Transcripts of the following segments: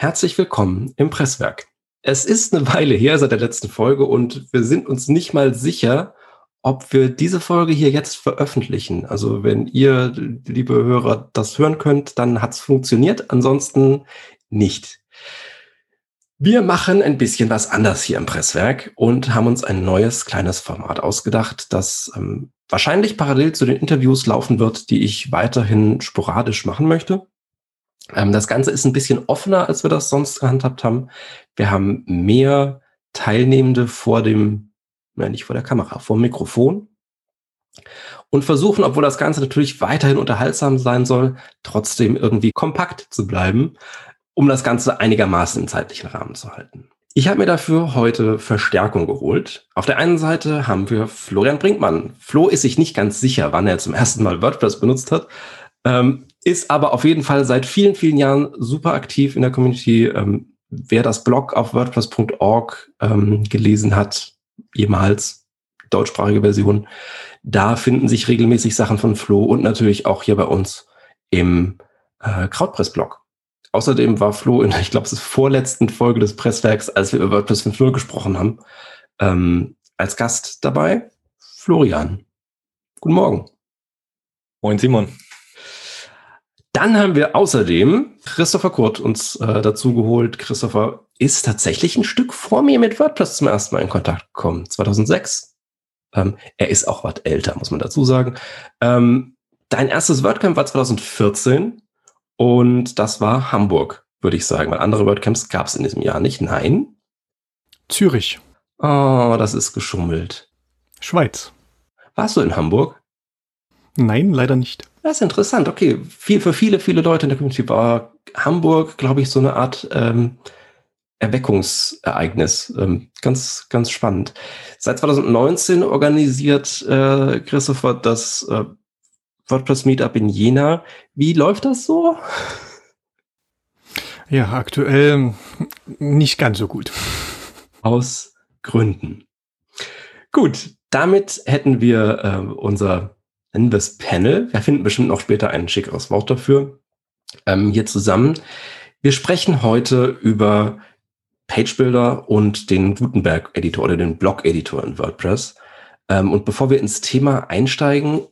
Herzlich willkommen im Presswerk. Es ist eine Weile her seit der letzten Folge und wir sind uns nicht mal sicher, ob wir diese Folge hier jetzt veröffentlichen. Also wenn ihr, liebe Hörer, das hören könnt, dann hat's funktioniert. Ansonsten nicht. Wir machen ein bisschen was anders hier im Presswerk und haben uns ein neues kleines Format ausgedacht, das ähm, wahrscheinlich parallel zu den Interviews laufen wird, die ich weiterhin sporadisch machen möchte. Ähm, das Ganze ist ein bisschen offener, als wir das sonst gehandhabt haben. Wir haben mehr Teilnehmende vor dem, ja, nicht vor der Kamera, vor dem Mikrofon und versuchen, obwohl das Ganze natürlich weiterhin unterhaltsam sein soll, trotzdem irgendwie kompakt zu bleiben, um das Ganze einigermaßen im zeitlichen Rahmen zu halten. Ich habe mir dafür heute Verstärkung geholt. Auf der einen Seite haben wir Florian Brinkmann. Flo ist sich nicht ganz sicher, wann er zum ersten Mal WordPress benutzt hat. Ähm, ist aber auf jeden Fall seit vielen, vielen Jahren super aktiv in der Community. Ähm, wer das Blog auf WordPress.org ähm, gelesen hat, jemals deutschsprachige Version, da finden sich regelmäßig Sachen von Flo und natürlich auch hier bei uns im äh, Krautpress-Blog. Außerdem war Flo in, ich glaube, es ist vorletzten Folge des Presswerks, als wir über WordPress 5.0 gesprochen haben, ähm, als Gast dabei. Florian. Guten Morgen. Moin Simon. Dann haben wir außerdem Christopher Kurt uns äh, dazu geholt. Christopher ist tatsächlich ein Stück vor mir mit WordPress zum ersten Mal in Kontakt gekommen, 2006. Ähm, er ist auch was älter, muss man dazu sagen. Ähm, dein erstes WordCamp war 2014 und das war Hamburg, würde ich sagen, weil andere WordCamps gab es in diesem Jahr nicht. Nein. Zürich. Oh, das ist geschummelt. Schweiz. Warst du in Hamburg? Nein, leider nicht. Das ist interessant. Okay, viel, für viele, viele Leute in der Community war Hamburg, glaube ich, so eine Art ähm, Erweckungsereignis. Ähm, ganz, ganz spannend. Seit 2019 organisiert äh, Christopher das äh, WordPress Meetup in Jena. Wie läuft das so? Ja, aktuell nicht ganz so gut. Aus Gründen. Gut, damit hätten wir äh, unser nennen wir Panel. Wir finden bestimmt noch später ein schickeres Wort dafür. Ähm, hier zusammen. Wir sprechen heute über Page Builder und den Gutenberg-Editor oder den Blog-Editor in WordPress. Ähm, und bevor wir ins Thema einsteigen,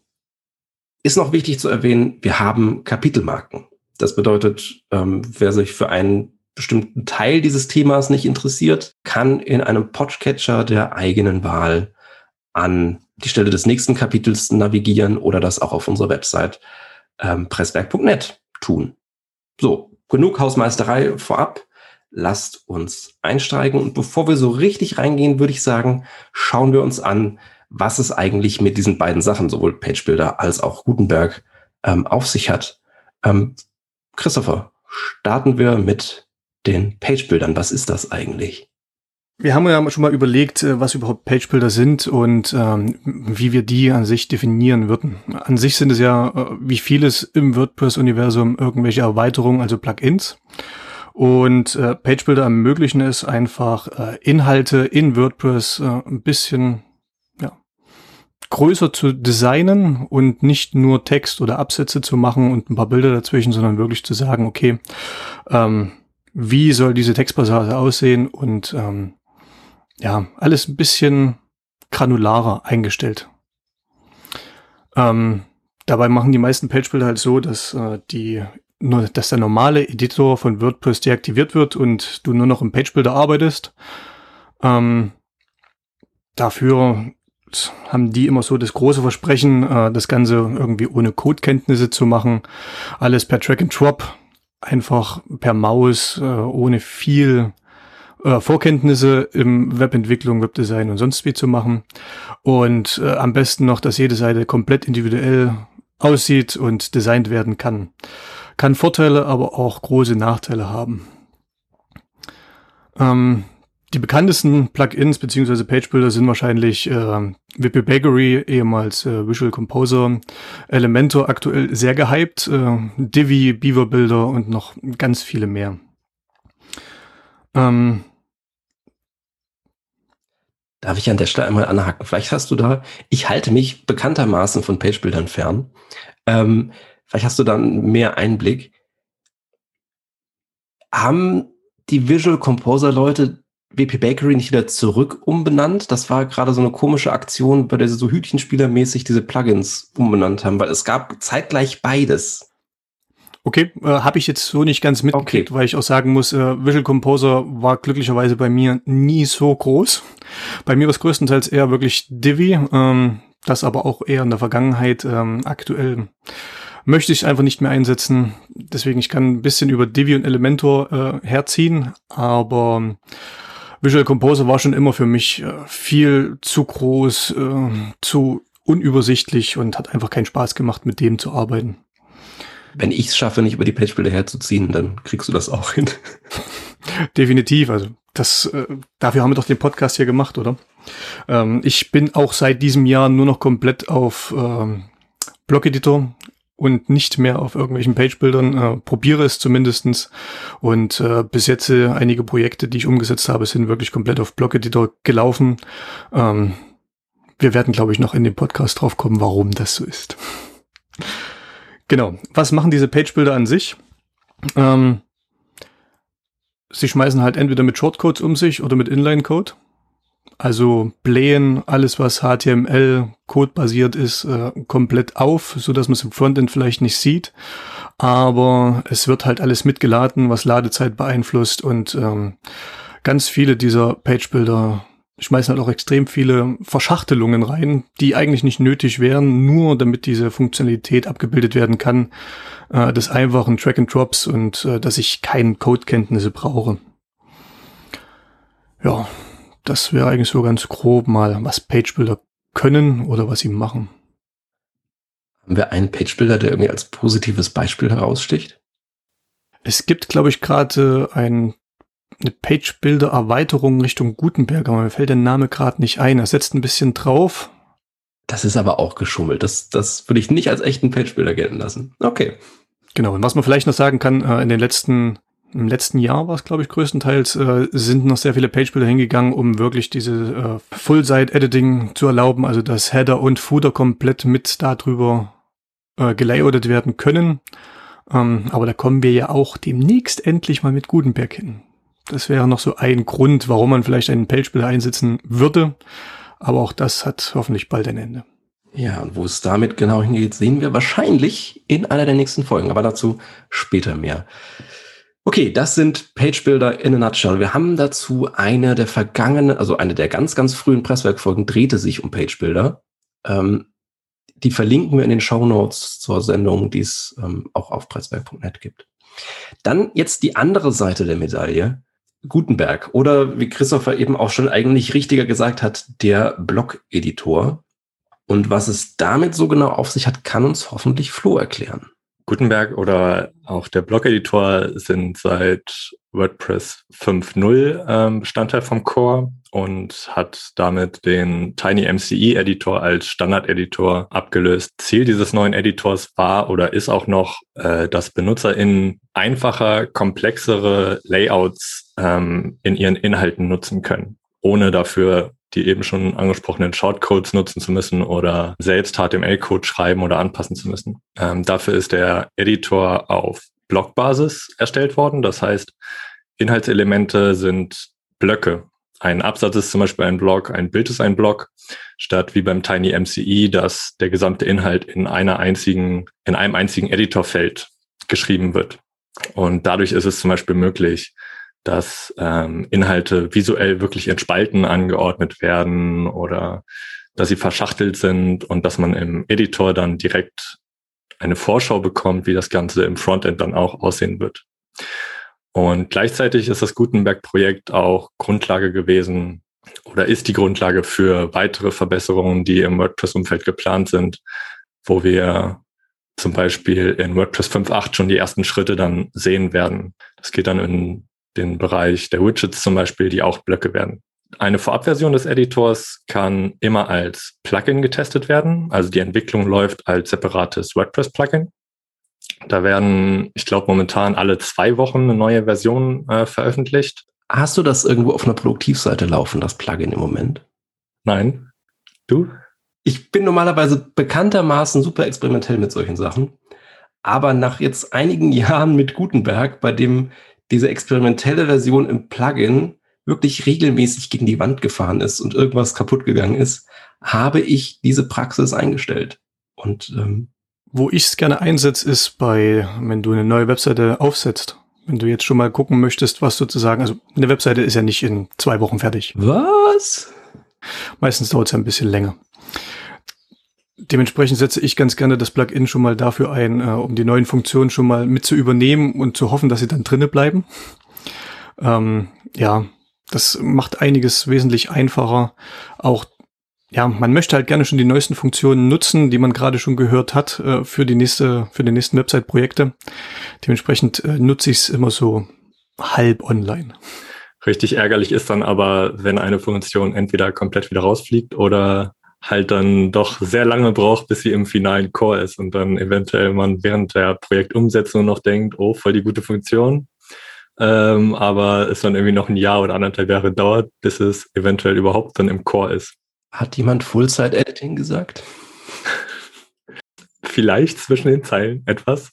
ist noch wichtig zu erwähnen, wir haben Kapitelmarken. Das bedeutet, ähm, wer sich für einen bestimmten Teil dieses Themas nicht interessiert, kann in einem Podcatcher der eigenen Wahl an die Stelle des nächsten Kapitels navigieren oder das auch auf unserer Website ähm, presswerk.net tun. So, genug Hausmeisterei vorab. Lasst uns einsteigen. Und bevor wir so richtig reingehen, würde ich sagen, schauen wir uns an, was es eigentlich mit diesen beiden Sachen, sowohl PageBuilder als auch Gutenberg, ähm, auf sich hat. Ähm, Christopher, starten wir mit den PageBuildern. Was ist das eigentlich? Wir haben ja schon mal überlegt, äh, was überhaupt Page-Builder sind und ähm, wie wir die an sich definieren würden. An sich sind es ja, äh, wie vieles im WordPress-Universum, irgendwelche Erweiterungen, also Plugins. Und äh, Page-Builder ermöglichen es einfach, äh, Inhalte in WordPress äh, ein bisschen ja, größer zu designen und nicht nur Text oder Absätze zu machen und ein paar Bilder dazwischen, sondern wirklich zu sagen, okay, ähm, wie soll diese Textpassage aussehen und ähm, ja, alles ein bisschen granularer eingestellt. Ähm, dabei machen die meisten Page-Builder halt so, dass äh, die dass der normale Editor von WordPress deaktiviert wird und du nur noch im Page-Builder arbeitest. Ähm, dafür haben die immer so das große Versprechen, äh, das Ganze irgendwie ohne Codekenntnisse zu machen. Alles per Track and Drop, einfach per Maus, äh, ohne viel äh, Vorkenntnisse im Webentwicklung, Webdesign und sonst wie zu machen. Und äh, am besten noch, dass jede Seite komplett individuell aussieht und designt werden kann. Kann Vorteile, aber auch große Nachteile haben. Ähm, die bekanntesten Plugins bzw. Page Builder sind wahrscheinlich äh, WP Bakery, ehemals äh, Visual Composer, Elementor aktuell sehr gehypt, äh, Divi, Beaver Builder und noch ganz viele mehr. Ähm, Darf ich an der Stelle einmal anhaken? Vielleicht hast du da, ich halte mich bekanntermaßen von Pagebildern fern. Ähm, vielleicht hast du dann mehr Einblick. Haben die Visual Composer Leute WP Bakery nicht wieder zurück umbenannt? Das war gerade so eine komische Aktion, bei der sie so Hütchenspielermäßig diese Plugins umbenannt haben, weil es gab zeitgleich beides. Okay, äh, habe ich jetzt so nicht ganz mitgekriegt, okay. weil ich auch sagen muss, äh, Visual Composer war glücklicherweise bei mir nie so groß. Bei mir war es größtenteils eher wirklich Divi, ähm, das aber auch eher in der Vergangenheit. Ähm, aktuell möchte ich einfach nicht mehr einsetzen. Deswegen, ich kann ein bisschen über Divi und Elementor äh, herziehen, aber Visual Composer war schon immer für mich äh, viel zu groß, äh, zu unübersichtlich und hat einfach keinen Spaß gemacht, mit dem zu arbeiten. Wenn ich es schaffe, nicht über die Pagebilder herzuziehen, dann kriegst du das auch hin. Definitiv. Also das, äh, dafür haben wir doch den Podcast hier gemacht, oder? Ähm, ich bin auch seit diesem Jahr nur noch komplett auf ähm, Blog-Editor und nicht mehr auf irgendwelchen Page-Bildern, äh, probiere es zumindestens. Und äh, bis jetzt äh, einige Projekte, die ich umgesetzt habe, sind wirklich komplett auf Blog-Editor gelaufen. Ähm, wir werden, glaube ich, noch in dem Podcast drauf kommen, warum das so ist. Genau. Was machen diese Page-Bilder an sich? Ähm, sie schmeißen halt entweder mit Shortcodes um sich oder mit Inline-Code. Also blähen alles, was HTML Code basiert ist, äh, komplett auf, so dass man es im Frontend vielleicht nicht sieht. Aber es wird halt alles mitgeladen, was Ladezeit beeinflusst und ähm, ganz viele dieser Page-Builder schmeißen halt auch extrem viele Verschachtelungen rein, die eigentlich nicht nötig wären, nur damit diese Funktionalität abgebildet werden kann, äh, des einfachen Track and Drops und äh, dass ich keine Codekenntnisse brauche. Ja, das wäre eigentlich so ganz grob mal, was Page-Builder können oder was sie machen. Haben wir einen Page-Builder, der irgendwie als positives Beispiel heraussticht? Es gibt, glaube ich, gerade ein, eine Page-Builder-Erweiterung Richtung Gutenberg, aber mir fällt der Name gerade nicht ein. Er setzt ein bisschen drauf. Das ist aber auch geschummelt. Das, das würde ich nicht als echten Page-Builder gelten lassen. Okay. Genau, und was man vielleicht noch sagen kann, äh, in den letzten im letzten Jahr war es, glaube ich, größtenteils, äh, sind noch sehr viele Page-Builder hingegangen, um wirklich diese äh, Full-Site-Editing zu erlauben, also dass Header und Footer komplett mit darüber gelayoutet werden können. Ähm, aber da kommen wir ja auch demnächst endlich mal mit Gutenberg hin. Das wäre noch so ein Grund, warum man vielleicht einen Page-Builder einsetzen würde. Aber auch das hat hoffentlich bald ein Ende. Ja, und wo es damit genau hingeht, sehen wir wahrscheinlich in einer der nächsten Folgen. Aber dazu später mehr. Okay, das sind Page Builder in a nutshell. Wir haben dazu eine der vergangenen, also eine der ganz, ganz frühen Presswerkfolgen drehte sich um Page Builder. Ähm, die verlinken wir in den Show Notes zur Sendung, die es ähm, auch auf presswerk.net gibt. Dann jetzt die andere Seite der Medaille. Gutenberg oder wie Christopher eben auch schon eigentlich richtiger gesagt hat, der Blog-Editor. Und was es damit so genau auf sich hat, kann uns hoffentlich Flo erklären. Gutenberg oder auch der Blog-Editor sind seit WordPress 5.0 ähm, Bestandteil vom Core und hat damit den Tiny MCE Editor als Standard-Editor abgelöst. Ziel dieses neuen Editors war oder ist auch noch, äh, dass BenutzerInnen einfacher, komplexere Layouts ähm, in ihren Inhalten nutzen können, ohne dafür die eben schon angesprochenen Shortcodes nutzen zu müssen oder selbst HTML-Code schreiben oder anpassen zu müssen. Ähm, dafür ist der Editor auf Blockbasis erstellt worden. Das heißt, Inhaltselemente sind Blöcke. Ein Absatz ist zum Beispiel ein Block, ein Bild ist ein Block, statt wie beim Tiny MCE, dass der gesamte Inhalt in einer einzigen, in einem einzigen Editorfeld geschrieben wird. Und dadurch ist es zum Beispiel möglich, dass ähm, Inhalte visuell wirklich in Spalten angeordnet werden oder dass sie verschachtelt sind und dass man im Editor dann direkt eine Vorschau bekommt, wie das Ganze im Frontend dann auch aussehen wird. Und gleichzeitig ist das Gutenberg-Projekt auch Grundlage gewesen oder ist die Grundlage für weitere Verbesserungen, die im WordPress-Umfeld geplant sind, wo wir zum Beispiel in WordPress 5.8 schon die ersten Schritte dann sehen werden. Das geht dann in den Bereich der Widgets zum Beispiel, die auch Blöcke werden. Eine Vorabversion des Editors kann immer als Plugin getestet werden. Also die Entwicklung läuft als separates WordPress-Plugin. Da werden, ich glaube, momentan alle zwei Wochen eine neue Version äh, veröffentlicht. Hast du das irgendwo auf einer Produktivseite laufen, das Plugin im Moment? Nein. Du? Ich bin normalerweise bekanntermaßen super experimentell mit solchen Sachen. Aber nach jetzt einigen Jahren mit Gutenberg, bei dem diese experimentelle Version im Plugin wirklich regelmäßig gegen die Wand gefahren ist und irgendwas kaputt gegangen ist, habe ich diese Praxis eingestellt. Und ähm, wo ich es gerne einsetze, ist bei, wenn du eine neue Webseite aufsetzt. Wenn du jetzt schon mal gucken möchtest, was sozusagen, also eine Webseite ist ja nicht in zwei Wochen fertig. Was? Meistens dauert es ja ein bisschen länger. Dementsprechend setze ich ganz gerne das Plugin schon mal dafür ein, äh, um die neuen Funktionen schon mal mit zu übernehmen und zu hoffen, dass sie dann drinnen bleiben. Ähm, ja, das macht einiges wesentlich einfacher. Auch ja, man möchte halt gerne schon die neuesten Funktionen nutzen, die man gerade schon gehört hat äh, für die nächste, für die nächsten Website-Projekte. Dementsprechend äh, nutze ich es immer so halb online. Richtig ärgerlich ist dann aber, wenn eine Funktion entweder komplett wieder rausfliegt oder halt dann doch sehr lange braucht, bis sie im finalen Core ist und dann eventuell man während der Projektumsetzung noch denkt, oh, voll die gute Funktion. Ähm, aber es dann irgendwie noch ein Jahr oder anderthalb Jahre dauert, bis es eventuell überhaupt dann im Core ist. Hat jemand Full-Site-Editing gesagt? Vielleicht zwischen den Zeilen etwas.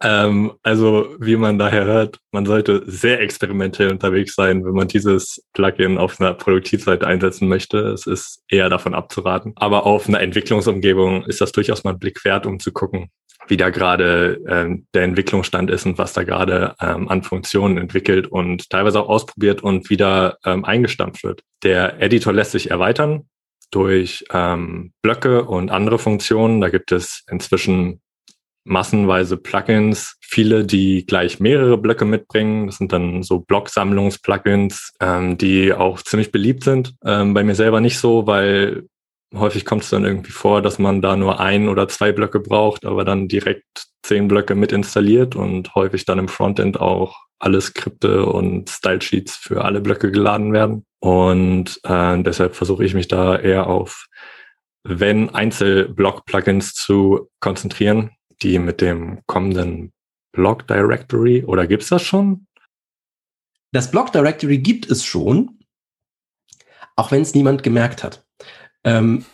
Ähm, also, wie man daher hört, man sollte sehr experimentell unterwegs sein, wenn man dieses Plugin auf einer Produktivseite einsetzen möchte. Es ist eher davon abzuraten. Aber auf einer Entwicklungsumgebung ist das durchaus mal ein Blick wert, um zu gucken, wie da gerade ähm, der Entwicklungsstand ist und was da gerade ähm, an Funktionen entwickelt und teilweise auch ausprobiert und wieder ähm, eingestampft wird. Der Editor lässt sich erweitern durch ähm, Blöcke und andere Funktionen. Da gibt es inzwischen massenweise Plugins, viele, die gleich mehrere Blöcke mitbringen. Das sind dann so Blocksammlungs-Plugins, ähm, die auch ziemlich beliebt sind. Ähm, bei mir selber nicht so, weil häufig kommt es dann irgendwie vor, dass man da nur ein oder zwei Blöcke braucht, aber dann direkt zehn Blöcke mit installiert und häufig dann im Frontend auch alle Skripte und Style-Sheets für alle Blöcke geladen werden. Und äh, deshalb versuche ich mich da eher auf, wenn Einzelblock-Plugins zu konzentrieren, die mit dem kommenden Block Directory oder gibt's das schon? Das Block Directory gibt es schon, auch wenn es niemand gemerkt hat. Ähm,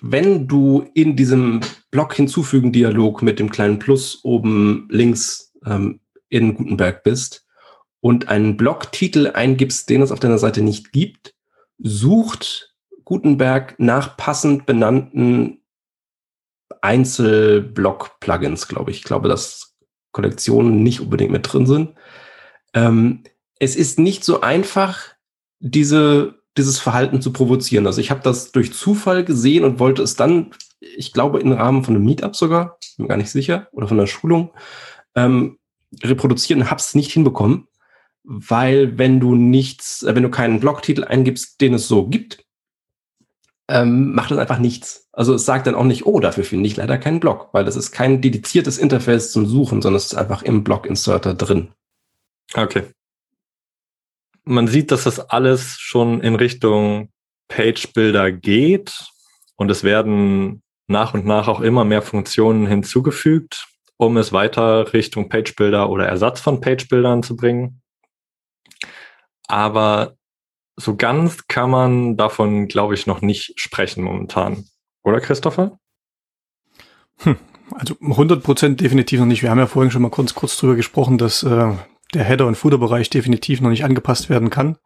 wenn du in diesem Block hinzufügen Dialog mit dem kleinen Plus oben links ähm, in Gutenberg bist und einen Blocktitel eingibst, den es auf deiner Seite nicht gibt, sucht Gutenberg nach passend benannten Einzelblock-Plugins, glaube ich. Ich glaube, dass Kollektionen nicht unbedingt mit drin sind. Ähm, es ist nicht so einfach, diese, dieses Verhalten zu provozieren. Also ich habe das durch Zufall gesehen und wollte es dann, ich glaube, im Rahmen von einem Meetup sogar, bin mir gar nicht sicher, oder von einer Schulung, ähm, reproduzieren, habe es nicht hinbekommen, weil wenn du nichts, äh, wenn du keinen Blogtitel eingibst, den es so gibt, ähm, macht es einfach nichts. Also es sagt dann auch nicht, oh, dafür finde ich leider keinen Blog, weil das ist kein dediziertes Interface zum Suchen, sondern es ist einfach im Blog-Inserter drin. Okay. Man sieht, dass das alles schon in Richtung Page-Builder geht und es werden nach und nach auch immer mehr Funktionen hinzugefügt, um es weiter Richtung Page-Builder oder Ersatz von Page-Bildern zu bringen. Aber so ganz kann man davon, glaube ich, noch nicht sprechen momentan. Oder Christopher? Hm, also 100% definitiv noch nicht. Wir haben ja vorhin schon mal kurz, kurz drüber gesprochen, dass äh, der Header- und Footer-Bereich definitiv noch nicht angepasst werden kann.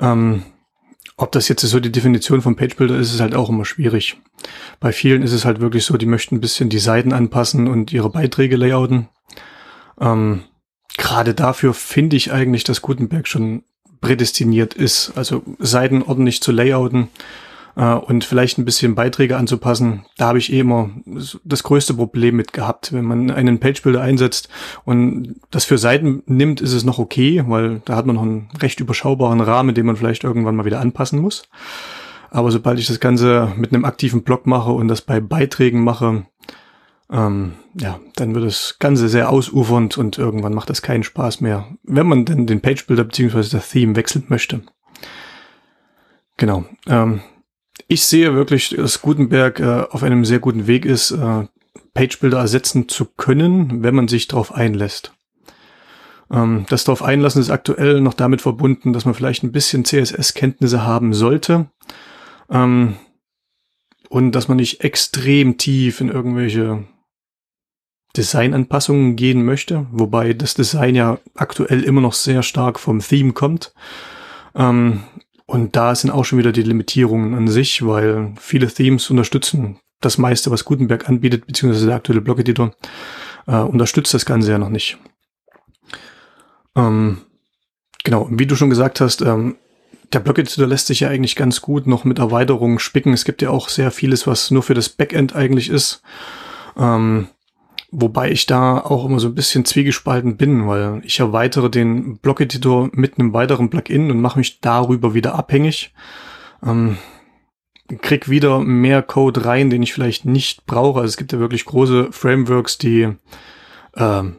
Ähm, ob das jetzt so die Definition von Page Builder ist, ist halt auch immer schwierig. Bei vielen ist es halt wirklich so, die möchten ein bisschen die Seiten anpassen und ihre Beiträge layouten. Ähm, Gerade dafür finde ich eigentlich, dass Gutenberg schon prädestiniert ist. Also Seiten ordentlich zu layouten äh, und vielleicht ein bisschen Beiträge anzupassen. Da habe ich eh immer das größte Problem mit gehabt. Wenn man einen Page-Builder einsetzt und das für Seiten nimmt, ist es noch okay, weil da hat man noch einen recht überschaubaren Rahmen, den man vielleicht irgendwann mal wieder anpassen muss. Aber sobald ich das Ganze mit einem aktiven Blog mache und das bei Beiträgen mache, ähm, ja, dann wird das Ganze sehr ausufernd und irgendwann macht das keinen Spaß mehr, wenn man denn den Page Builder bzw. das Theme wechseln möchte. Genau. Ähm, ich sehe wirklich, dass Gutenberg äh, auf einem sehr guten Weg ist, äh, Page Builder ersetzen zu können, wenn man sich darauf einlässt. Ähm, das darauf einlassen ist aktuell noch damit verbunden, dass man vielleicht ein bisschen CSS-Kenntnisse haben sollte. Ähm, und dass man nicht extrem tief in irgendwelche Designanpassungen gehen möchte, wobei das Design ja aktuell immer noch sehr stark vom Theme kommt. Ähm, und da sind auch schon wieder die Limitierungen an sich, weil viele Themes unterstützen das meiste, was Gutenberg anbietet, beziehungsweise der aktuelle Blog-Editor, äh, unterstützt das Ganze ja noch nicht. Ähm, genau, wie du schon gesagt hast, ähm, der Blog-Editor lässt sich ja eigentlich ganz gut noch mit Erweiterungen spicken. Es gibt ja auch sehr vieles, was nur für das Backend eigentlich ist. Ähm, wobei ich da auch immer so ein bisschen zwiegespalten bin, weil ich erweitere den Blog-Editor mit einem weiteren Plugin und mache mich darüber wieder abhängig. Ähm, krieg wieder mehr Code rein, den ich vielleicht nicht brauche. Also es gibt ja wirklich große Frameworks, die ähm,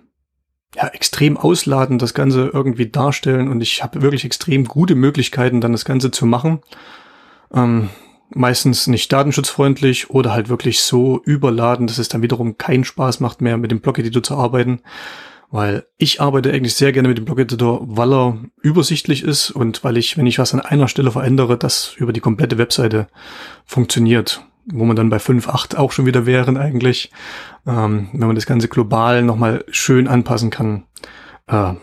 ja, extrem ausladen, das Ganze irgendwie darstellen und ich habe wirklich extrem gute Möglichkeiten, dann das Ganze zu machen. Ähm, meistens nicht datenschutzfreundlich oder halt wirklich so überladen, dass es dann wiederum keinen Spaß macht mehr, mit dem Blog-Editor zu arbeiten. Weil ich arbeite eigentlich sehr gerne mit dem Blog-Editor, weil er übersichtlich ist und weil ich, wenn ich was an einer Stelle verändere, das über die komplette Webseite funktioniert wo man dann bei 5.8 auch schon wieder wären eigentlich, ähm, wenn man das Ganze global nochmal schön anpassen kann. Äh,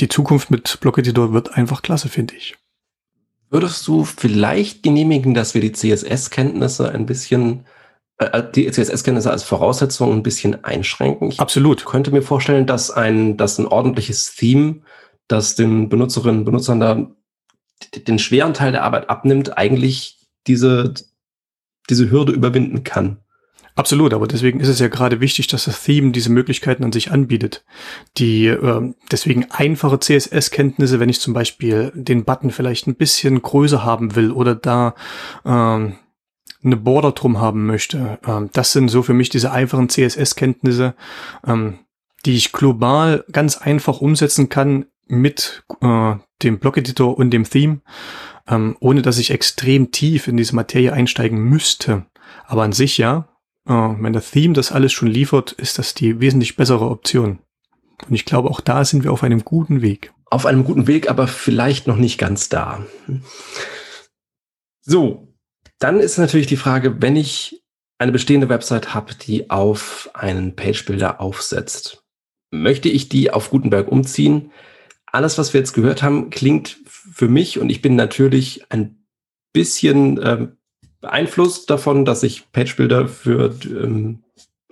die Zukunft mit Block Editor wird einfach klasse, finde ich. Würdest du vielleicht genehmigen, dass wir die CSS-Kenntnisse ein bisschen, äh, äh die CSS-Kenntnisse als Voraussetzung ein bisschen einschränken? Ich Absolut. könnte mir vorstellen, dass ein, dass ein ordentliches Theme, das den Benutzerinnen und Benutzern da den schweren Teil der Arbeit abnimmt, eigentlich diese diese Hürde überwinden kann. Absolut, aber deswegen ist es ja gerade wichtig, dass das Theme diese Möglichkeiten an sich anbietet. Die äh, deswegen einfache CSS-Kenntnisse, wenn ich zum Beispiel den Button vielleicht ein bisschen größer haben will oder da ähm, eine Border drum haben möchte. Ähm, das sind so für mich diese einfachen CSS-Kenntnisse, ähm, die ich global ganz einfach umsetzen kann mit äh, dem Block-Editor und dem Theme ähm, ohne dass ich extrem tief in diese Materie einsteigen müsste. Aber an sich ja, äh, wenn der Theme das alles schon liefert, ist das die wesentlich bessere Option. Und ich glaube, auch da sind wir auf einem guten Weg. Auf einem guten Weg, aber vielleicht noch nicht ganz da. So, dann ist natürlich die Frage, wenn ich eine bestehende Website habe, die auf einen Page-Builder aufsetzt, möchte ich die auf Gutenberg umziehen? Alles, was wir jetzt gehört haben, klingt für mich und ich bin natürlich ein bisschen ähm, beeinflusst davon, dass ich Page-Builder für ähm,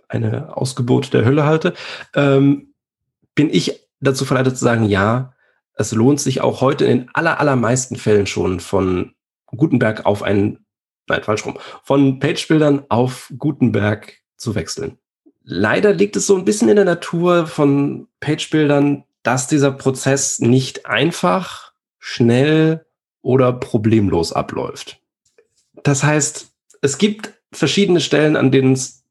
eine Ausgeburt der Hölle halte, ähm, bin ich dazu verleitet zu sagen, ja, es lohnt sich auch heute in den aller, allermeisten Fällen schon von Gutenberg auf einen, nein, falsch rum, von Page-Bildern auf Gutenberg zu wechseln. Leider liegt es so ein bisschen in der Natur von Page-Bildern, dass dieser Prozess nicht einfach schnell oder problemlos abläuft. Das heißt, es gibt verschiedene Stellen, an denen es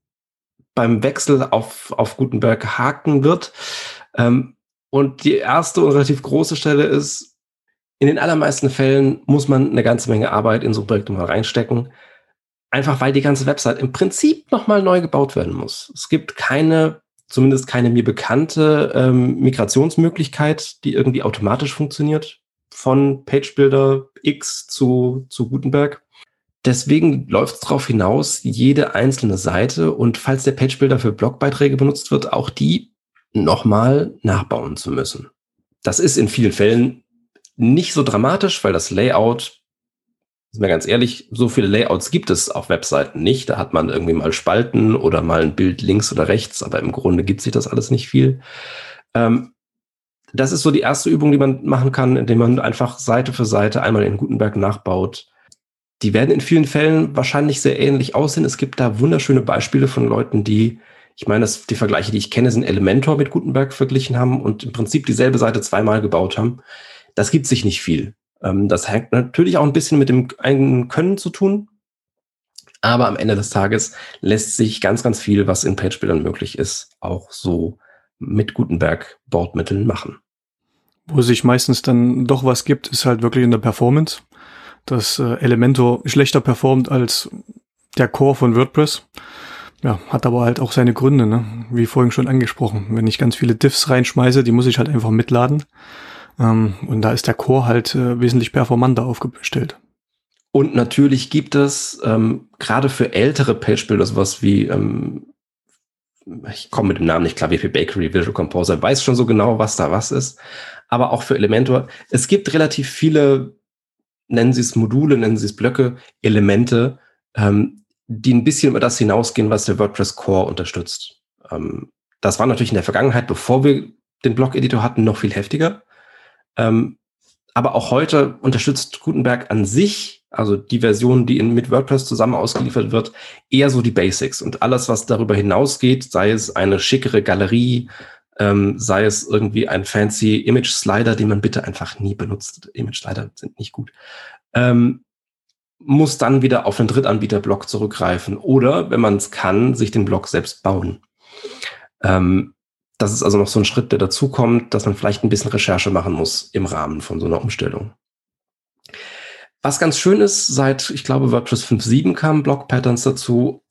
beim Wechsel auf, auf Gutenberg haken wird. Ähm, und die erste und relativ große Stelle ist, in den allermeisten Fällen muss man eine ganze Menge Arbeit in so ein Projekt mal reinstecken. Einfach weil die ganze Website im Prinzip nochmal neu gebaut werden muss. Es gibt keine, zumindest keine mir bekannte ähm, Migrationsmöglichkeit, die irgendwie automatisch funktioniert von PageBuilder X zu, zu Gutenberg. Deswegen läuft es darauf hinaus, jede einzelne Seite und falls der PageBuilder für Blogbeiträge benutzt wird, auch die nochmal nachbauen zu müssen. Das ist in vielen Fällen nicht so dramatisch, weil das Layout, sind wir ganz ehrlich, so viele Layouts gibt es auf Webseiten nicht. Da hat man irgendwie mal Spalten oder mal ein Bild links oder rechts, aber im Grunde gibt sich das alles nicht viel. Ähm, das ist so die erste Übung, die man machen kann, indem man einfach Seite für Seite einmal in Gutenberg nachbaut. Die werden in vielen Fällen wahrscheinlich sehr ähnlich aussehen. Es gibt da wunderschöne Beispiele von Leuten, die, ich meine, das, die Vergleiche, die ich kenne, sind Elementor mit Gutenberg verglichen haben und im Prinzip dieselbe Seite zweimal gebaut haben. Das gibt sich nicht viel. Ähm, das hängt natürlich auch ein bisschen mit dem eigenen Können zu tun. Aber am Ende des Tages lässt sich ganz, ganz viel, was in Page-Bildern möglich ist, auch so mit Gutenberg-Bordmitteln machen. Wo sich meistens dann doch was gibt, ist halt wirklich in der Performance. Dass äh, Elementor schlechter performt als der Core von WordPress. Ja, hat aber halt auch seine Gründe, ne? Wie vorhin schon angesprochen. Wenn ich ganz viele Diffs reinschmeiße, die muss ich halt einfach mitladen. Ähm, und da ist der Core halt äh, wesentlich performanter aufgestellt. Und natürlich gibt es ähm, gerade für ältere Page-Builder sowas wie ähm, ich komme mit dem Namen nicht klar, WP Bakery, Visual Composer, weiß schon so genau, was da was ist. Aber auch für Elementor. Es gibt relativ viele, nennen Sie es Module, nennen Sie es Blöcke, Elemente, ähm, die ein bisschen über das hinausgehen, was der WordPress Core unterstützt. Ähm, das war natürlich in der Vergangenheit, bevor wir den Blog-Editor hatten, noch viel heftiger. Ähm, aber auch heute unterstützt Gutenberg an sich, also die Version, die in, mit WordPress zusammen ausgeliefert wird, eher so die Basics. Und alles, was darüber hinausgeht, sei es eine schickere Galerie, ähm, sei es irgendwie ein fancy Image-Slider, den man bitte einfach nie benutzt. Image-Slider sind nicht gut. Ähm, muss dann wieder auf einen Drittanbieter-Blog zurückgreifen oder, wenn man es kann, sich den Blog selbst bauen. Ähm, das ist also noch so ein Schritt, der dazukommt, dass man vielleicht ein bisschen Recherche machen muss im Rahmen von so einer Umstellung. Was ganz schön ist, seit, ich glaube, WordPress 5.7 kamen Block-Patterns dazu,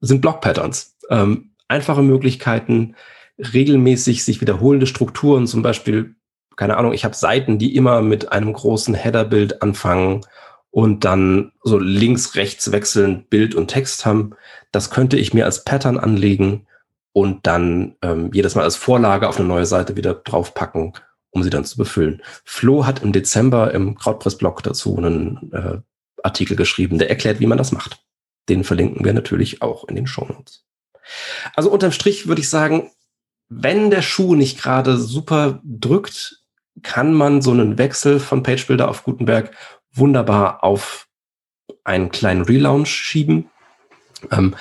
sind Block-Patterns. Ähm, einfache Möglichkeiten, regelmäßig sich wiederholende Strukturen, zum Beispiel, keine Ahnung, ich habe Seiten, die immer mit einem großen Header-Bild anfangen und dann so links, rechts wechselnd Bild und Text haben. Das könnte ich mir als Pattern anlegen und dann ähm, jedes Mal als Vorlage auf eine neue Seite wieder draufpacken, um sie dann zu befüllen. Flo hat im Dezember im Krautpress-Blog dazu einen äh, Artikel geschrieben, der erklärt, wie man das macht. Den verlinken wir natürlich auch in den Shownotes. Also unterm Strich würde ich sagen, wenn der Schuh nicht gerade super drückt, kann man so einen Wechsel von PageBuilder auf Gutenberg wunderbar auf einen kleinen Relaunch schieben. Ähm,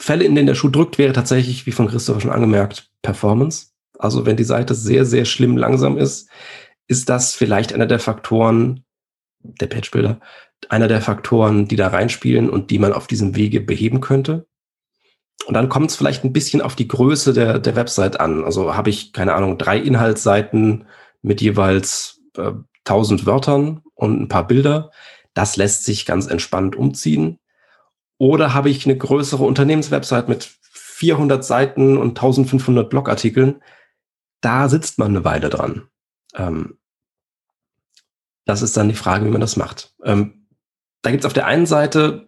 Fälle, in denen der Schuh drückt, wäre tatsächlich, wie von Christopher schon angemerkt, Performance. Also wenn die Seite sehr, sehr schlimm langsam ist, ist das vielleicht einer der Faktoren, der Patchbilder, einer der Faktoren, die da reinspielen und die man auf diesem Wege beheben könnte. Und dann kommt es vielleicht ein bisschen auf die Größe der, der Website an. Also habe ich, keine Ahnung, drei Inhaltsseiten mit jeweils äh, 1000 Wörtern und ein paar Bilder. Das lässt sich ganz entspannt umziehen. Oder habe ich eine größere Unternehmenswebsite mit 400 Seiten und 1500 Blogartikeln? Da sitzt man eine Weile dran. Ähm, das ist dann die Frage, wie man das macht. Ähm, da gibt es auf der einen Seite,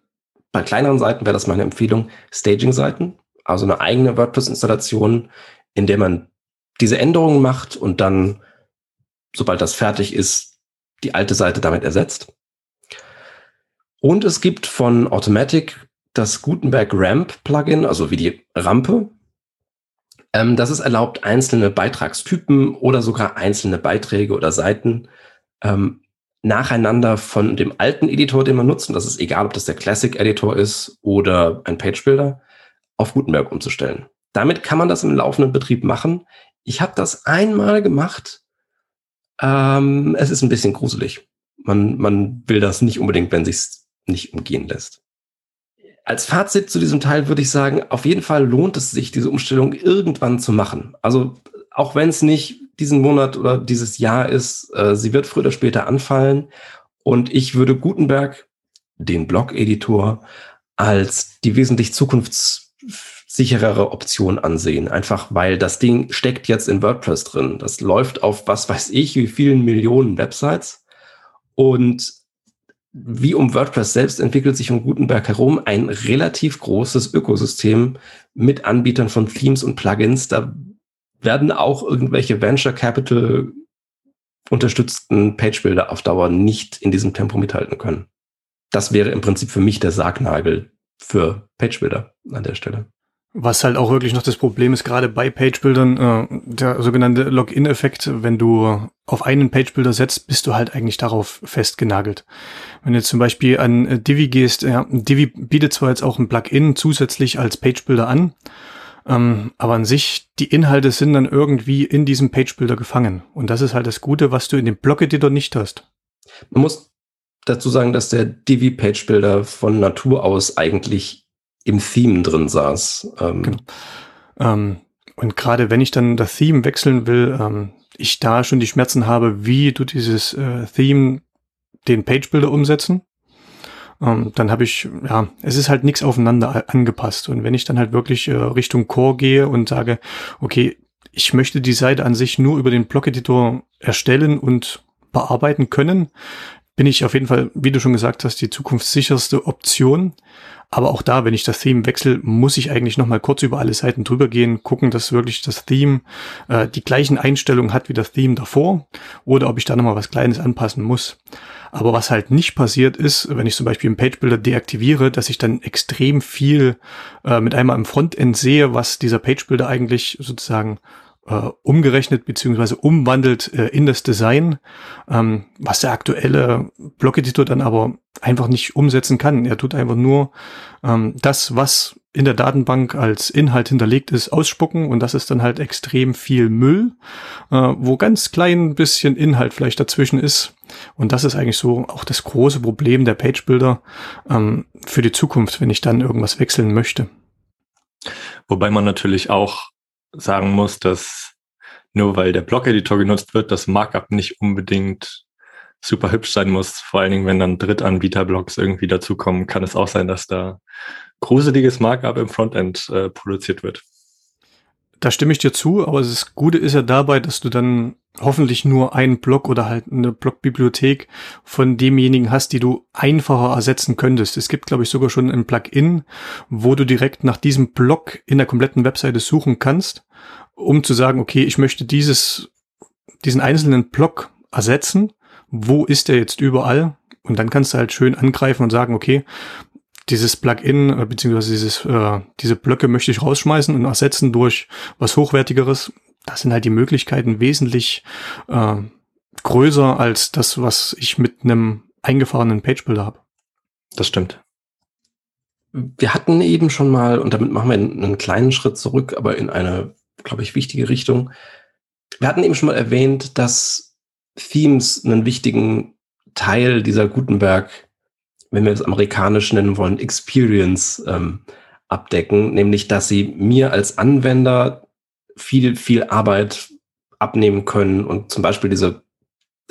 bei kleineren Seiten wäre das meine Empfehlung, Staging-Seiten, also eine eigene WordPress-Installation, in der man diese Änderungen macht und dann, sobald das fertig ist, die alte Seite damit ersetzt. Und es gibt von Automatic das Gutenberg Ramp Plugin, also wie die Rampe. Ähm, das es erlaubt, einzelne Beitragstypen oder sogar einzelne Beiträge oder Seiten ähm, nacheinander von dem alten Editor, den man nutzt, und das ist egal, ob das der Classic Editor ist oder ein Page Builder, auf Gutenberg umzustellen. Damit kann man das im laufenden Betrieb machen. Ich habe das einmal gemacht. Ähm, es ist ein bisschen gruselig. Man, man will das nicht unbedingt, wenn sich nicht umgehen lässt. Als Fazit zu diesem Teil würde ich sagen, auf jeden Fall lohnt es sich, diese Umstellung irgendwann zu machen. Also auch wenn es nicht diesen Monat oder dieses Jahr ist, äh, sie wird früher oder später anfallen. Und ich würde Gutenberg, den Blog-Editor, als die wesentlich zukunftssicherere Option ansehen. Einfach weil das Ding steckt jetzt in WordPress drin. Das läuft auf was weiß ich, wie vielen Millionen Websites. Und wie um WordPress selbst entwickelt sich um Gutenberg herum ein relativ großes Ökosystem mit Anbietern von Themes und Plugins. Da werden auch irgendwelche Venture Capital unterstützten Page-Builder auf Dauer nicht in diesem Tempo mithalten können. Das wäre im Prinzip für mich der Sargnagel für Page-Builder an der Stelle. Was halt auch wirklich noch das Problem ist, gerade bei Page-Bildern, äh, der sogenannte Login-Effekt, wenn du auf einen Page-Builder setzt, bist du halt eigentlich darauf festgenagelt. Wenn du jetzt zum Beispiel an Divi gehst, ja, Divi bietet zwar jetzt auch ein Plugin zusätzlich als Page-Builder an, ähm, aber an sich, die Inhalte sind dann irgendwie in diesem Page-Builder gefangen. Und das ist halt das Gute, was du in dem Blog-Editor nicht hast. Man muss dazu sagen, dass der Divi Page Builder von Natur aus eigentlich im Theme drin saß. Ähm. Genau. Ähm, und gerade wenn ich dann das Theme wechseln will, ähm, ich da schon die Schmerzen habe, wie du dieses äh, Theme den Page Builder umsetzen, ähm, dann habe ich, ja, es ist halt nichts aufeinander angepasst. Und wenn ich dann halt wirklich äh, Richtung Core gehe und sage, okay, ich möchte die Seite an sich nur über den Blog-Editor erstellen und bearbeiten können, bin ich auf jeden Fall, wie du schon gesagt hast, die zukunftssicherste Option. Aber auch da, wenn ich das Theme wechsle, muss ich eigentlich noch mal kurz über alle Seiten drüber gehen, gucken, dass wirklich das Theme äh, die gleichen Einstellungen hat wie das Theme davor oder ob ich da noch mal was Kleines anpassen muss. Aber was halt nicht passiert ist, wenn ich zum Beispiel einen Page Builder deaktiviere, dass ich dann extrem viel äh, mit einmal im Frontend sehe, was dieser Page Builder eigentlich sozusagen äh, umgerechnet beziehungsweise umwandelt äh, in das Design, ähm, was der aktuelle Blockeditor dann aber einfach nicht umsetzen kann. Er tut einfach nur ähm, das, was in der Datenbank als Inhalt hinterlegt ist, ausspucken und das ist dann halt extrem viel Müll, äh, wo ganz klein bisschen Inhalt vielleicht dazwischen ist. Und das ist eigentlich so auch das große Problem der Page Builder ähm, für die Zukunft, wenn ich dann irgendwas wechseln möchte. Wobei man natürlich auch sagen muss, dass nur weil der Block-Editor genutzt wird, das Markup nicht unbedingt super hübsch sein muss. Vor allen Dingen, wenn dann Drittanbieter-Blocks irgendwie dazukommen, kann es auch sein, dass da gruseliges Markup im Frontend äh, produziert wird. Da stimme ich dir zu, aber das Gute ist ja dabei, dass du dann hoffentlich nur einen Block oder halt eine Blockbibliothek von demjenigen hast, die du einfacher ersetzen könntest. Es gibt, glaube ich, sogar schon ein Plugin, wo du direkt nach diesem Block in der kompletten Webseite suchen kannst, um zu sagen, okay, ich möchte dieses, diesen einzelnen Block ersetzen. Wo ist der jetzt überall? Und dann kannst du halt schön angreifen und sagen, okay, dieses Plugin äh, beziehungsweise dieses, äh, diese Blöcke möchte ich rausschmeißen und ersetzen durch was Hochwertigeres. Das sind halt die Möglichkeiten wesentlich äh, größer als das, was ich mit einem eingefahrenen Page-Builder habe. Das stimmt. Wir hatten eben schon mal, und damit machen wir einen kleinen Schritt zurück, aber in eine, glaube ich, wichtige Richtung. Wir hatten eben schon mal erwähnt, dass Themes einen wichtigen Teil dieser Gutenberg wenn wir es amerikanisch nennen wollen, Experience ähm, abdecken, nämlich dass sie mir als Anwender viel, viel Arbeit abnehmen können und zum Beispiel diese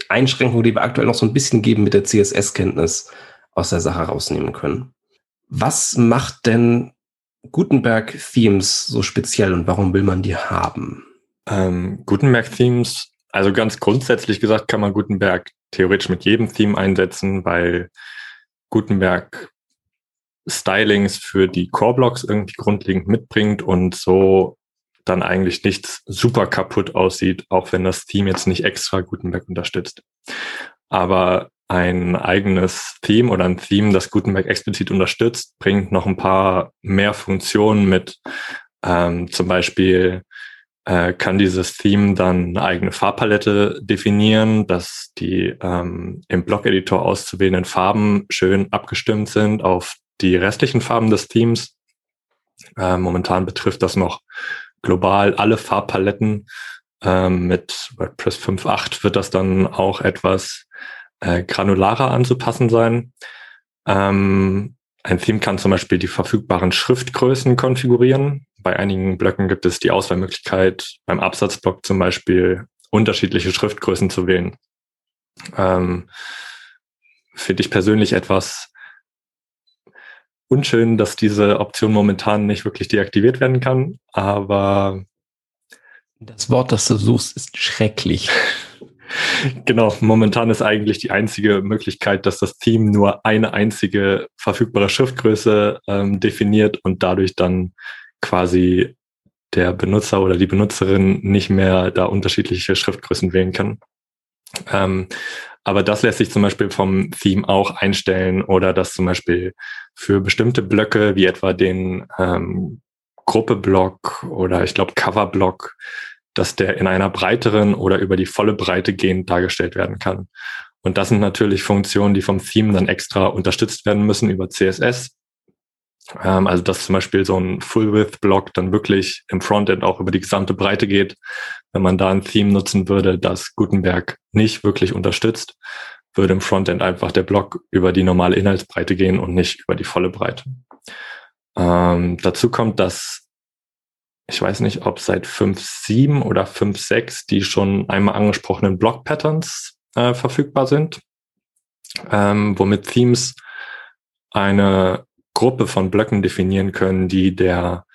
Einschränkung, die wir aktuell noch so ein bisschen geben mit der CSS-Kenntnis aus der Sache rausnehmen können. Was macht denn Gutenberg-Themes so speziell und warum will man die haben? Ähm, Gutenberg-Themes, also ganz grundsätzlich gesagt, kann man Gutenberg theoretisch mit jedem Theme einsetzen, weil Gutenberg Stylings für die Core-Blocks irgendwie grundlegend mitbringt und so dann eigentlich nichts super kaputt aussieht, auch wenn das Team jetzt nicht extra Gutenberg unterstützt. Aber ein eigenes Theme oder ein Theme, das Gutenberg explizit unterstützt, bringt noch ein paar mehr Funktionen mit. Ähm, zum Beispiel äh, kann dieses Theme dann eine eigene Farbpalette definieren, dass die ähm, im Block-Editor auszuwählenden Farben schön abgestimmt sind auf die restlichen Farben des Themes. Äh, momentan betrifft das noch global alle Farbpaletten. Ähm, mit WordPress 5.8 wird das dann auch etwas äh, granularer anzupassen sein. Ähm, ein Theme kann zum Beispiel die verfügbaren Schriftgrößen konfigurieren. Bei einigen Blöcken gibt es die Auswahlmöglichkeit, beim Absatzblock zum Beispiel unterschiedliche Schriftgrößen zu wählen. Ähm, Finde ich persönlich etwas unschön, dass diese Option momentan nicht wirklich deaktiviert werden kann, aber das Wort, das du suchst, ist schrecklich. Genau, momentan ist eigentlich die einzige Möglichkeit, dass das Team nur eine einzige verfügbare Schriftgröße ähm, definiert und dadurch dann quasi der Benutzer oder die Benutzerin nicht mehr da unterschiedliche Schriftgrößen wählen kann. Ähm, aber das lässt sich zum Beispiel vom Theme auch einstellen oder dass zum Beispiel für bestimmte Blöcke wie etwa den ähm, Gruppe-Block oder ich glaube Cover-Block dass der in einer breiteren oder über die volle Breite gehend dargestellt werden kann. Und das sind natürlich Funktionen, die vom Theme dann extra unterstützt werden müssen über CSS. Ähm, also dass zum Beispiel so ein Full-Width-Block dann wirklich im Frontend auch über die gesamte Breite geht. Wenn man da ein Theme nutzen würde, das Gutenberg nicht wirklich unterstützt, würde im Frontend einfach der Block über die normale Inhaltsbreite gehen und nicht über die volle Breite. Ähm, dazu kommt, dass ich weiß nicht, ob seit 5.7 oder 5.6 die schon einmal angesprochenen Block-Patterns äh, verfügbar sind, ähm, womit Themes eine Gruppe von Blöcken definieren können, die der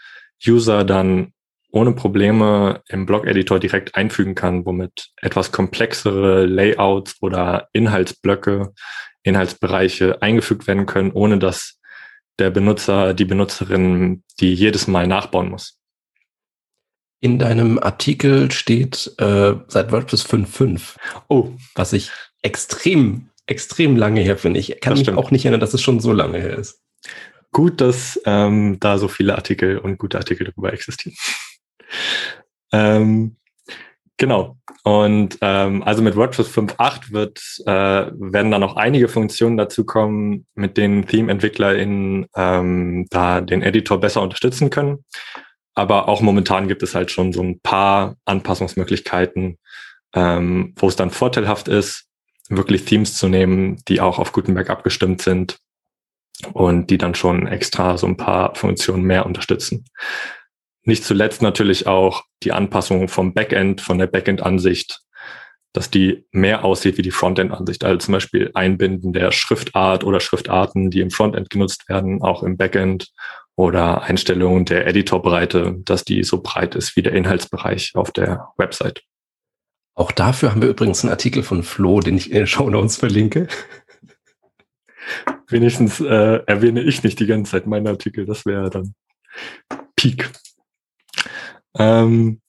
User dann ohne Probleme im Blog-Editor direkt einfügen kann, womit etwas komplexere Layouts oder Inhaltsblöcke, Inhaltsbereiche eingefügt werden können, ohne dass der Benutzer, die Benutzerin die jedes Mal nachbauen muss. In deinem Artikel steht äh, seit WordPress 5.5. Oh. Was ich extrem, extrem lange her finde. Ich kann das mich stimmt. auch nicht erinnern, dass es schon so lange her ist. Gut, dass ähm, da so viele Artikel und gute Artikel darüber existieren. ähm, genau. Und ähm, also mit WordPress 5.8 wird, äh, werden da noch einige Funktionen dazu kommen, mit denen Theme-EntwicklerInnen ähm, da den Editor besser unterstützen können. Aber auch momentan gibt es halt schon so ein paar Anpassungsmöglichkeiten, ähm, wo es dann vorteilhaft ist, wirklich Themes zu nehmen, die auch auf Gutenberg abgestimmt sind und die dann schon extra so ein paar Funktionen mehr unterstützen. Nicht zuletzt natürlich auch die Anpassung vom Backend, von der Backend-Ansicht, dass die mehr aussieht wie die Frontend-Ansicht. Also zum Beispiel Einbinden der Schriftart oder Schriftarten, die im Frontend genutzt werden, auch im Backend oder Einstellungen der Editorbreite, dass die so breit ist wie der Inhaltsbereich auf der Website. Auch dafür haben wir übrigens einen Artikel von Flo, den ich in den Show Notes verlinke. Wenigstens äh, erwähne ich nicht die ganze Zeit meinen Artikel, das wäre dann Peak. Ähm,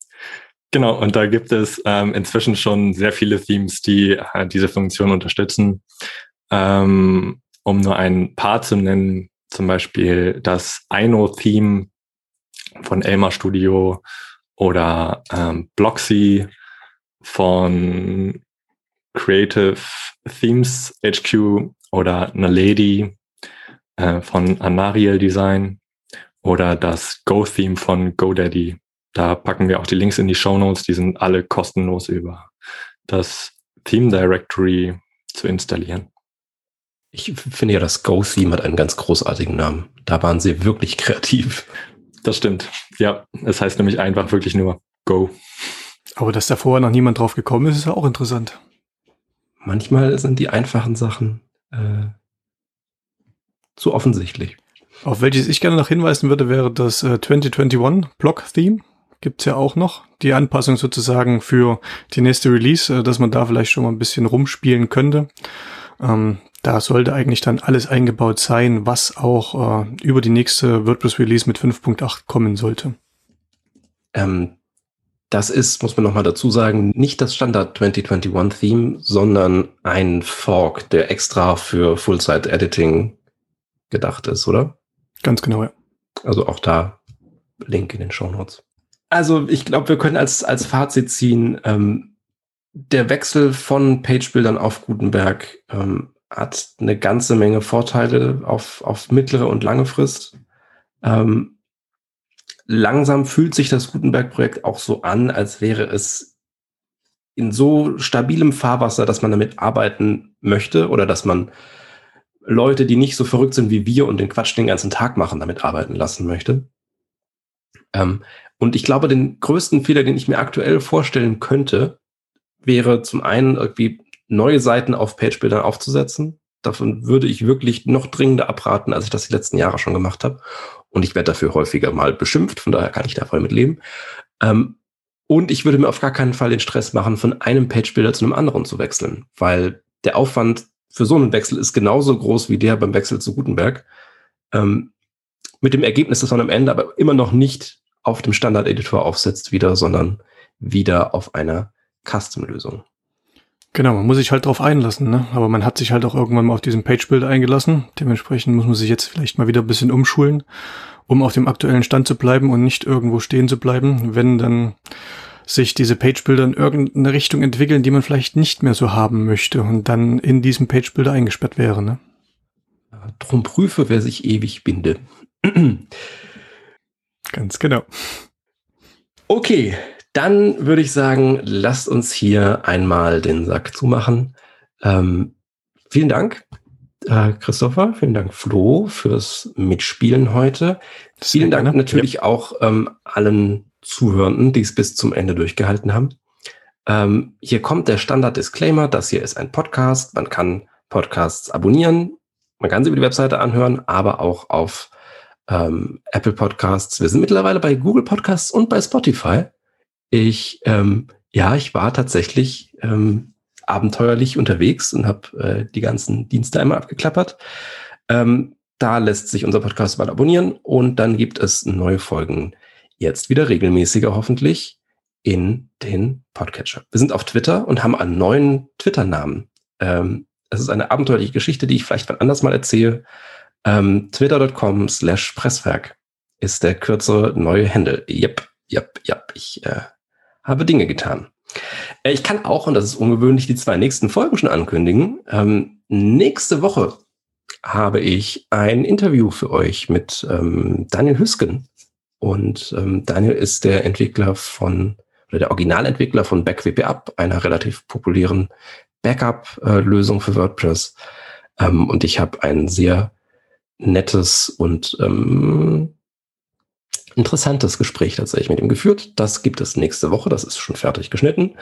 genau, und da gibt es ähm, inzwischen schon sehr viele Themes, die äh, diese Funktion unterstützen. Ähm, um nur ein paar zu nennen, zum Beispiel das Aino-Theme von Elmar Studio oder ähm, Bloxy von Creative Themes HQ oder Naledi äh, von Anariel Design oder das Go-Theme von GoDaddy. Da packen wir auch die Links in die Show Notes. Die sind alle kostenlos über das Theme Directory zu installieren. Ich finde ja, das Go-Theme hat einen ganz großartigen Namen. Da waren sie wirklich kreativ. Das stimmt. Ja, es heißt nämlich einfach wirklich nur Go. Aber dass da vorher noch niemand drauf gekommen ist, ist ja auch interessant. Manchmal sind die einfachen Sachen äh, zu offensichtlich. Auf welches ich gerne noch hinweisen würde, wäre das äh, 2021 Block-Theme. Gibt's ja auch noch. Die Anpassung sozusagen für die nächste Release, äh, dass man da vielleicht schon mal ein bisschen rumspielen könnte. Ähm, da sollte eigentlich dann alles eingebaut sein, was auch äh, über die nächste WordPress-Release mit 5.8 kommen sollte. Ähm, das ist, muss man nochmal dazu sagen, nicht das Standard 2021 Theme, sondern ein Fork, der extra für Full-Site-Editing gedacht ist, oder? Ganz genau, ja. Also auch da Link in den Show Notes. Also ich glaube, wir können als, als Fazit ziehen, ähm, der Wechsel von Page-Bildern auf Gutenberg ähm, hat eine ganze Menge Vorteile auf, auf mittlere und lange Frist. Ähm, langsam fühlt sich das Gutenberg-Projekt auch so an, als wäre es in so stabilem Fahrwasser, dass man damit arbeiten möchte oder dass man Leute, die nicht so verrückt sind wie wir und den Quatsch den ganzen Tag machen, damit arbeiten lassen möchte. Ähm, und ich glaube, den größten Fehler, den ich mir aktuell vorstellen könnte, wäre zum einen irgendwie neue Seiten auf Page-Bildern aufzusetzen. Davon würde ich wirklich noch dringender abraten, als ich das die letzten Jahre schon gemacht habe. Und ich werde dafür häufiger mal beschimpft, von daher kann ich da voll mit leben. Ähm, und ich würde mir auf gar keinen Fall den Stress machen, von einem Page-Builder zu einem anderen zu wechseln, weil der Aufwand für so einen Wechsel ist genauso groß wie der beim Wechsel zu Gutenberg. Ähm, mit dem Ergebnis, dass man am Ende aber immer noch nicht auf dem Standard-Editor aufsetzt wieder, sondern wieder auf einer Custom-Lösung. Genau, man muss sich halt drauf einlassen, ne? Aber man hat sich halt auch irgendwann mal auf diesen Page-Build eingelassen. Dementsprechend muss man sich jetzt vielleicht mal wieder ein bisschen umschulen, um auf dem aktuellen Stand zu bleiben und nicht irgendwo stehen zu bleiben, wenn dann sich diese Page-Builder in irgendeine Richtung entwickeln, die man vielleicht nicht mehr so haben möchte und dann in diesem Page-Builder eingesperrt wäre, ne? Drum prüfe, wer sich ewig binde. Ganz genau. Okay, dann würde ich sagen, lasst uns hier einmal den Sack zumachen. Ähm, vielen Dank, äh, Christopher. Vielen Dank, Flo, fürs Mitspielen heute. Sehr vielen Dank gerne. natürlich ja. auch ähm, allen Zuhörenden, die es bis zum Ende durchgehalten haben. Ähm, hier kommt der Standard-Disclaimer. Das hier ist ein Podcast. Man kann Podcasts abonnieren. Man kann sie über die Webseite anhören, aber auch auf ähm, Apple Podcasts. Wir sind mittlerweile bei Google Podcasts und bei Spotify. Ich, ähm, ja, ich war tatsächlich ähm, abenteuerlich unterwegs und habe äh, die ganzen Dienste einmal abgeklappert. Ähm, da lässt sich unser Podcast mal abonnieren und dann gibt es neue Folgen jetzt wieder regelmäßiger hoffentlich in den Podcatcher. Wir sind auf Twitter und haben einen neuen Twitter-Namen. Ähm, es ist eine abenteuerliche Geschichte, die ich vielleicht wann anders mal erzähle. Ähm, Twitter.com slash Presswerk ist der kürzere neue Handle. Yep, yep, yep. Ich äh, habe Dinge getan. Äh, ich kann auch, und das ist ungewöhnlich, die zwei nächsten Folgen schon ankündigen. Ähm, nächste Woche habe ich ein Interview für euch mit ähm, Daniel Hüsken. Und ähm, Daniel ist der Entwickler von, oder der Originalentwickler von BackWP einer relativ populären Backup-Lösung für WordPress. Ähm, und ich habe ein sehr nettes und ähm, interessantes Gespräch tatsächlich mit ihm geführt. Das gibt es nächste Woche. Das ist schon fertig geschnitten.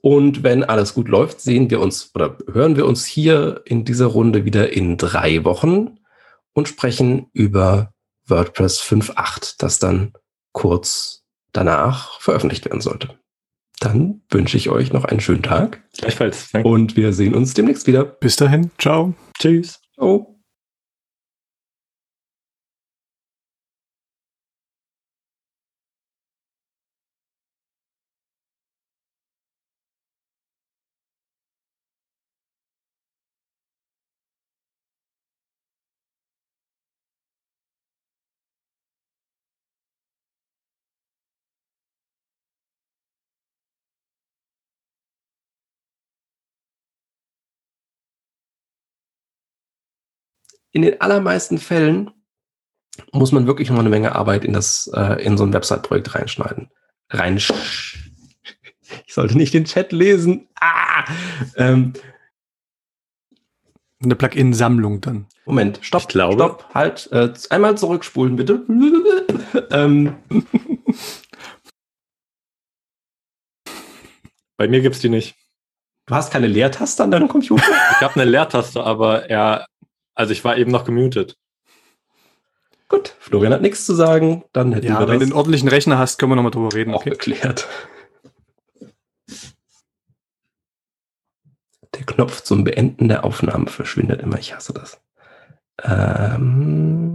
Und wenn alles gut läuft, sehen wir uns oder hören wir uns hier in dieser Runde wieder in drei Wochen und sprechen über WordPress 5.8, das dann kurz danach veröffentlicht werden sollte. Dann wünsche ich euch noch einen schönen Tag. Gleichfalls. Danke. Und wir sehen uns demnächst wieder. Bis dahin. Ciao. Tschüss. Oh. In den allermeisten Fällen muss man wirklich noch eine Menge Arbeit in das, äh, in so ein Website-Projekt reinschneiden. Rein. Ich sollte nicht den Chat lesen. Ah! Ähm, eine Plugin-Sammlung dann. Moment, stopp, ich glaube. stopp, halt, äh, einmal zurückspulen, bitte. ähm. Bei mir gibt's die nicht. Du hast keine Leertaste an deinem Computer? ich habe eine Leertaste, aber er also ich war eben noch gemutet. Gut, Florian hat nichts zu sagen. Dann hätten ja, wir wenn du einen ordentlichen Rechner hast, können wir nochmal drüber reden. Auch okay. geklärt. Der Knopf zum Beenden der Aufnahme verschwindet immer. Ich hasse das. Ähm